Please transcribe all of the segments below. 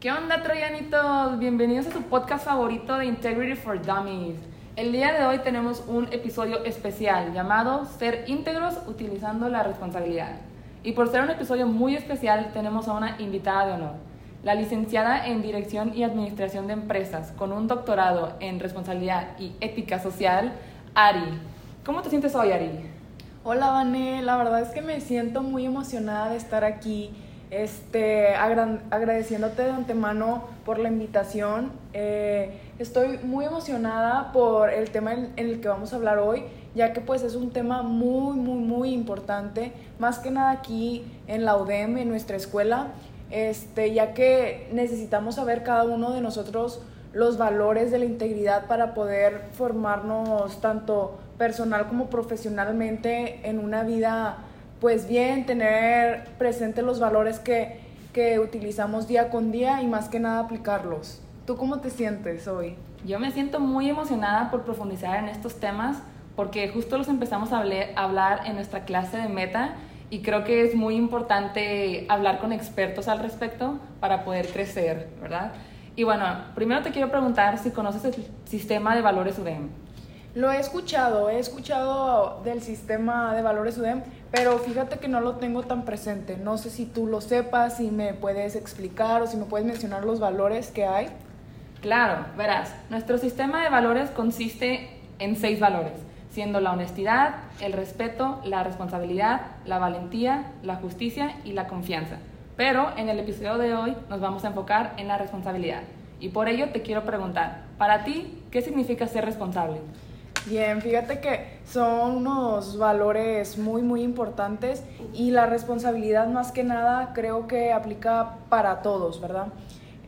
¿Qué onda, Troyanitos? Bienvenidos a su podcast favorito de Integrity for Dummies. El día de hoy tenemos un episodio especial llamado Ser íntegros utilizando la responsabilidad. Y por ser un episodio muy especial, tenemos a una invitada de honor, la licenciada en Dirección y Administración de Empresas, con un doctorado en Responsabilidad y Ética Social, Ari. ¿Cómo te sientes hoy, Ari? Hola, Vané. La verdad es que me siento muy emocionada de estar aquí. Este, agradeciéndote de antemano por la invitación. Eh, estoy muy emocionada por el tema en, el que vamos a hablar hoy, ya que pues es un tema muy, muy, muy importante, más que nada aquí en la UDEM, en nuestra escuela, este, ya que necesitamos saber cada uno de nosotros los valores de la integridad para poder formarnos tanto personal como profesionalmente en una vida pues bien, tener presente los valores que, que utilizamos día con día y más que nada aplicarlos. ¿Tú cómo te sientes hoy? Yo me siento muy emocionada por profundizar en estos temas porque justo los empezamos a hablar en nuestra clase de meta y creo que es muy importante hablar con expertos al respecto para poder crecer, ¿verdad? Y bueno, primero te quiero preguntar si conoces el sistema de valores UDEM. Lo he escuchado, he escuchado del sistema de valores UDEM, pero fíjate que no lo tengo tan presente. No sé si tú lo sepas, si me puedes explicar o si me puedes mencionar los valores que hay. Claro, verás, nuestro sistema de valores consiste en seis valores, siendo la honestidad, el respeto, la responsabilidad, la valentía, la justicia y la confianza. Pero en el episodio de hoy nos vamos a enfocar en la responsabilidad. Y por ello te quiero preguntar, para ti, ¿qué significa ser responsable? Bien, fíjate que son unos valores muy, muy importantes y la responsabilidad más que nada creo que aplica para todos, ¿verdad?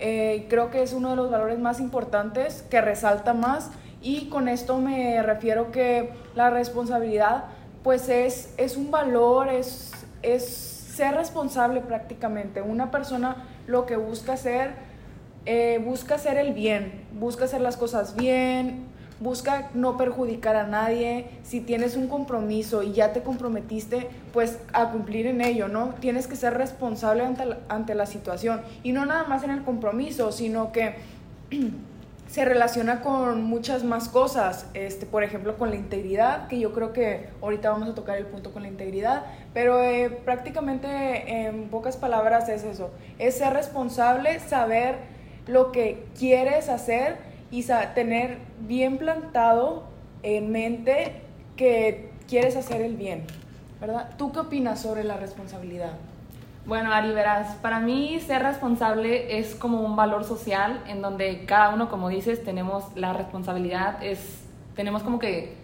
Eh, creo que es uno de los valores más importantes que resalta más y con esto me refiero que la responsabilidad pues es, es un valor, es, es ser responsable prácticamente. Una persona lo que busca hacer, eh, busca hacer el bien, busca hacer las cosas bien, busca no perjudicar a nadie, si tienes un compromiso y ya te comprometiste, pues a cumplir en ello, ¿no? Tienes que ser responsable ante la, ante la situación. Y no nada más en el compromiso, sino que se relaciona con muchas más cosas, este, por ejemplo con la integridad, que yo creo que ahorita vamos a tocar el punto con la integridad, pero eh, prácticamente en pocas palabras es eso, es ser responsable, saber lo que quieres hacer, y tener bien plantado en mente que quieres hacer el bien, ¿verdad? ¿Tú qué opinas sobre la responsabilidad? Bueno, Ari, verás, para mí ser responsable es como un valor social en donde cada uno, como dices, tenemos la responsabilidad, es, tenemos como que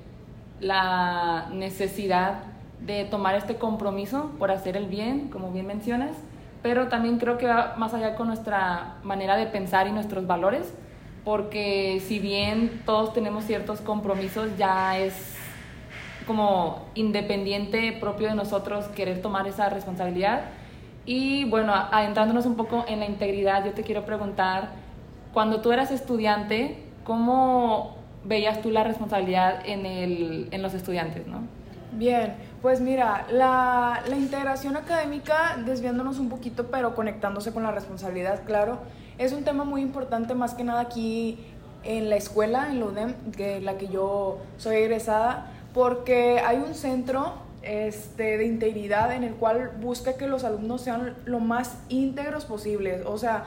la necesidad de tomar este compromiso por hacer el bien, como bien mencionas, pero también creo que va más allá con nuestra manera de pensar y nuestros valores porque si bien todos tenemos ciertos compromisos, ya es como independiente propio de nosotros querer tomar esa responsabilidad. Y bueno, adentrándonos un poco en la integridad, yo te quiero preguntar, cuando tú eras estudiante, ¿cómo veías tú la responsabilidad en, el, en los estudiantes, no? Bien, pues mira, la, la integración académica, desviándonos un poquito, pero conectándose con la responsabilidad, claro, es un tema muy importante más que nada aquí en la escuela, en la UDEM, de la que yo soy egresada, porque hay un centro este, de integridad en el cual busca que los alumnos sean lo más íntegros posibles. O sea,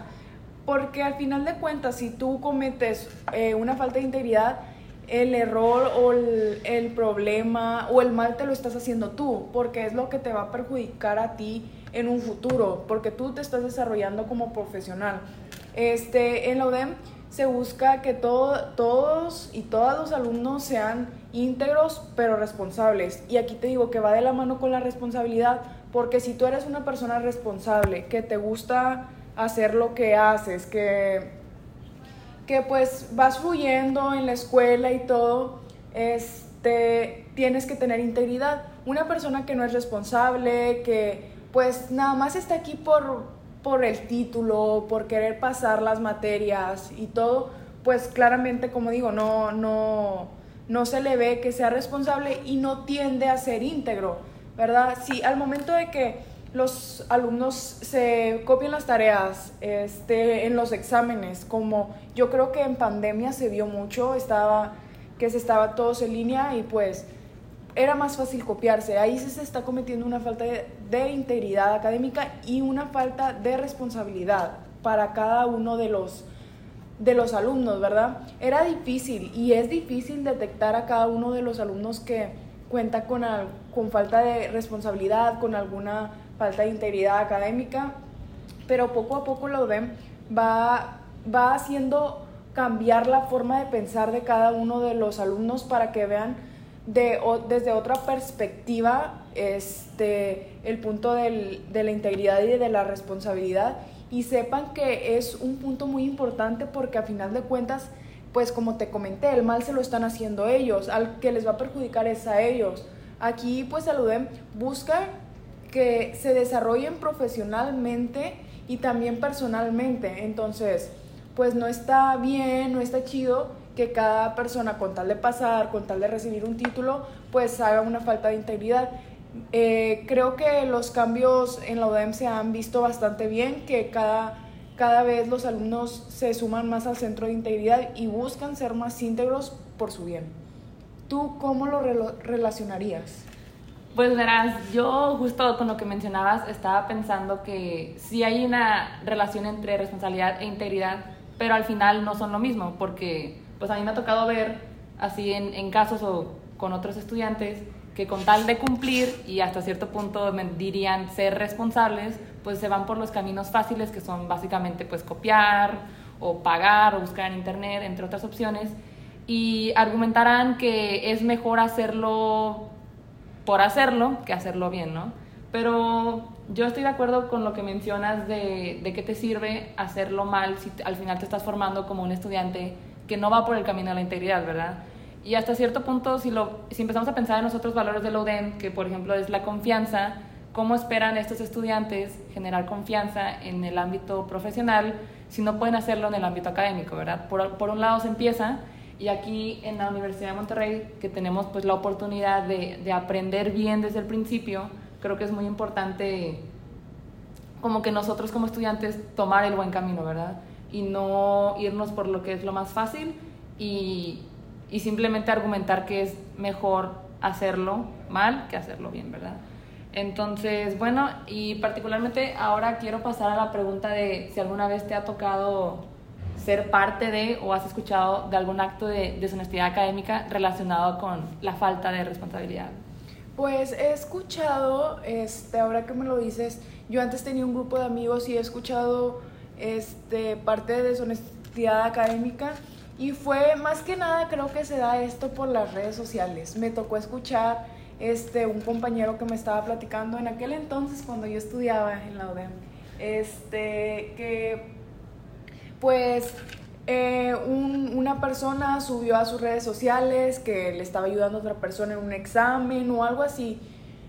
porque al final de cuentas, si tú cometes eh, una falta de integridad, el error o el, problema o el mal te lo estás haciendo tú, porque es lo que te va a perjudicar a ti en un futuro, porque tú te estás desarrollando como profesional. Este, en la UDEM se busca que todos y todos los alumnos sean íntegros pero responsables. Y aquí te digo que va de la mano con la responsabilidad, porque si tú eres una persona responsable, que te gusta hacer lo que haces, que, que pues vas fluyendo en la escuela y todo, este, tienes que tener integridad. Una persona que no es responsable, que pues nada más está aquí por por el título, por querer pasar las materias y todo, pues claramente, como digo, no, no, no se le ve que sea responsable y no tiende a ser íntegro, ¿verdad? Si al momento de que los alumnos se copian las tareas este, en los exámenes, como yo creo que en pandemia se vio mucho, estaba, que se estaba todos en línea y pues era más fácil copiarse. Ahí se está cometiendo una falta de, de, integridad académica y una falta de responsabilidad para cada uno de los, de los alumnos, ¿verdad? Era difícil y es difícil detectar a cada uno de los alumnos que cuenta con, con falta de responsabilidad, con alguna falta de integridad académica, pero poco a poco la UDEM va, va haciendo cambiar la forma de pensar de cada uno de los alumnos para que vean de, desde otra perspectiva este, el punto del, de la integridad y de la responsabilidad y sepan que es un punto muy importante porque a final de cuentas, pues como te comenté, el mal se lo están haciendo ellos, al que les va a perjudicar es a ellos. Aquí pues el UDEM busca que se desarrollen profesionalmente y también personalmente. Entonces, pues no está bien, no está chido que cada persona con tal de pasar, con tal de recibir un título, pues haga una falta de integridad. Eh, creo que los cambios en la UDEM se han visto bastante bien, que cada, cada vez los alumnos se suman más al centro de integridad y buscan ser más íntegros por su bien. ¿Tú cómo lo relacionarías? Pues verás, yo justo con lo que mencionabas estaba pensando que sí hay una relación entre responsabilidad e integridad, pero al final no son lo mismo, porque pues a mí me ha tocado ver así en, en casos o con otros estudiantes que con tal de cumplir y hasta cierto punto dirían ser responsables, pues se van por los caminos fáciles que son básicamente pues copiar o pagar o buscar en internet, entre otras opciones, y argumentarán que es mejor hacerlo por hacerlo que hacerlo bien, ¿no? Pero yo estoy de acuerdo con lo que mencionas de, de qué te sirve hacerlo mal si al final te estás formando como un estudiante que no va por el camino de la integridad, ¿verdad? Y hasta cierto punto, si, lo, si empezamos a pensar en los otros valores del ODEM, que por ejemplo es la confianza, ¿cómo esperan estos estudiantes generar confianza en el ámbito profesional si no pueden hacerlo en el ámbito académico, ¿verdad? Por, por un lado se empieza y aquí en la Universidad de Monterrey, que tenemos pues la oportunidad de, de, aprender bien desde el principio, creo que es muy importante como que nosotros como estudiantes tomar el buen camino, ¿verdad? Y no irnos por lo que es lo más fácil y, y simplemente argumentar que es mejor hacerlo mal que hacerlo bien, ¿verdad? Entonces, bueno, y particularmente ahora quiero pasar a la pregunta de si alguna vez te ha tocado ser parte de o has escuchado de algún acto de deshonestidad académica relacionado con la falta de responsabilidad? Pues he escuchado, este, ahora que me lo dices, yo antes tenía un grupo de amigos y he escuchado este, parte de deshonestidad académica y fue más que nada creo que se da esto por las redes sociales. Me tocó escuchar este, un compañero que me estaba platicando en aquel entonces cuando yo estudiaba en la UDEM, este, que pues eh, una persona subió a sus redes sociales que le estaba ayudando a otra persona en un examen o algo así,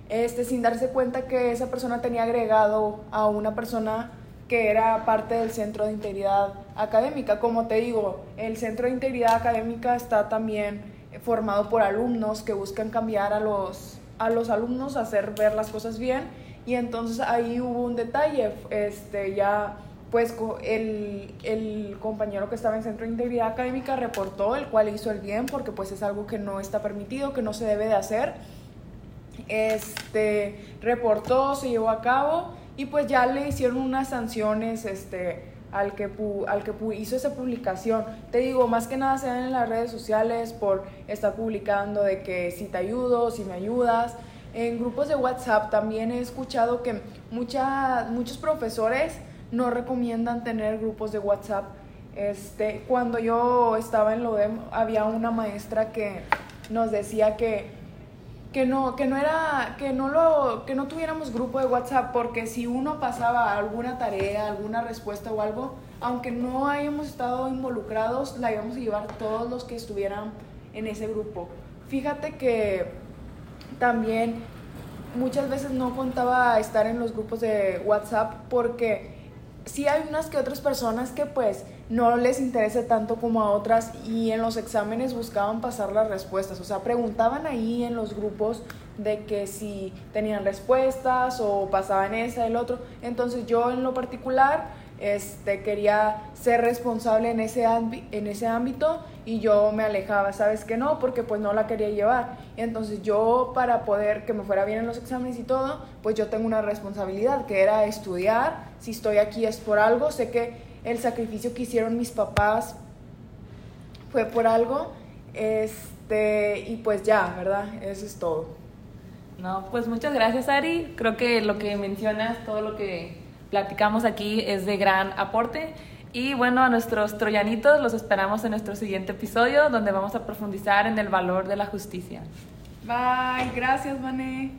este, sin darse cuenta que esa persona tenía agregado a una persona que era parte del Centro de Integridad Académica. Como te digo, el Centro de Integridad Académica está también formado por alumnos que buscan cambiar a los, a los alumnos, hacer ver las cosas bien. Y entonces ahí hubo un detalle, este, ya pues el, el, compañero que estaba en Centro de Integridad Académica reportó, el cual hizo el bien, porque pues es algo que no está permitido, que no se debe de hacer. Este, reportó, se llevó a cabo y pues ya le hicieron unas sanciones este, al que, al que hizo esa publicación. Te digo, más que nada se dan en las redes sociales por estar publicando de que si te ayudo, si me ayudas. En grupos de WhatsApp también he escuchado que mucha, muchos profesores no recomiendan tener grupos de WhatsApp. Este, cuando yo estaba en LODEM había una maestra que nos decía que, que, no, que, no era, que, no lo, que no tuviéramos grupo de WhatsApp porque si uno pasaba alguna tarea, alguna respuesta o algo, aunque no hayamos estado involucrados, la íbamos a llevar todos los que estuvieran en ese grupo. Fíjate que también muchas veces no contaba estar en los grupos de WhatsApp porque sí hay unas que otras personas que pues no les interesa tanto como a otras y en los exámenes buscaban pasar las respuestas, o sea, preguntaban ahí en los grupos de que si tenían respuestas o pasaban esa, el otro. Entonces yo en lo particular este, quería ser responsable en ese, en ese ámbito y yo me alejaba, ¿sabes que no? Porque pues no la quería llevar. Entonces yo para poder que me fuera bien en los exámenes y todo, pues yo tengo una responsabilidad que era estudiar, si estoy aquí es por algo, sé que el sacrificio que hicieron mis papás fue por algo, este, y pues ya, ¿verdad? Eso es todo. No, pues muchas gracias Ari, creo que lo que mencionas, todo lo que platicamos aquí es de gran aporte. Y bueno, a nuestros troyanitos los esperamos en nuestro siguiente episodio donde vamos a profundizar en el valor de la justicia. Bye, gracias, Mané.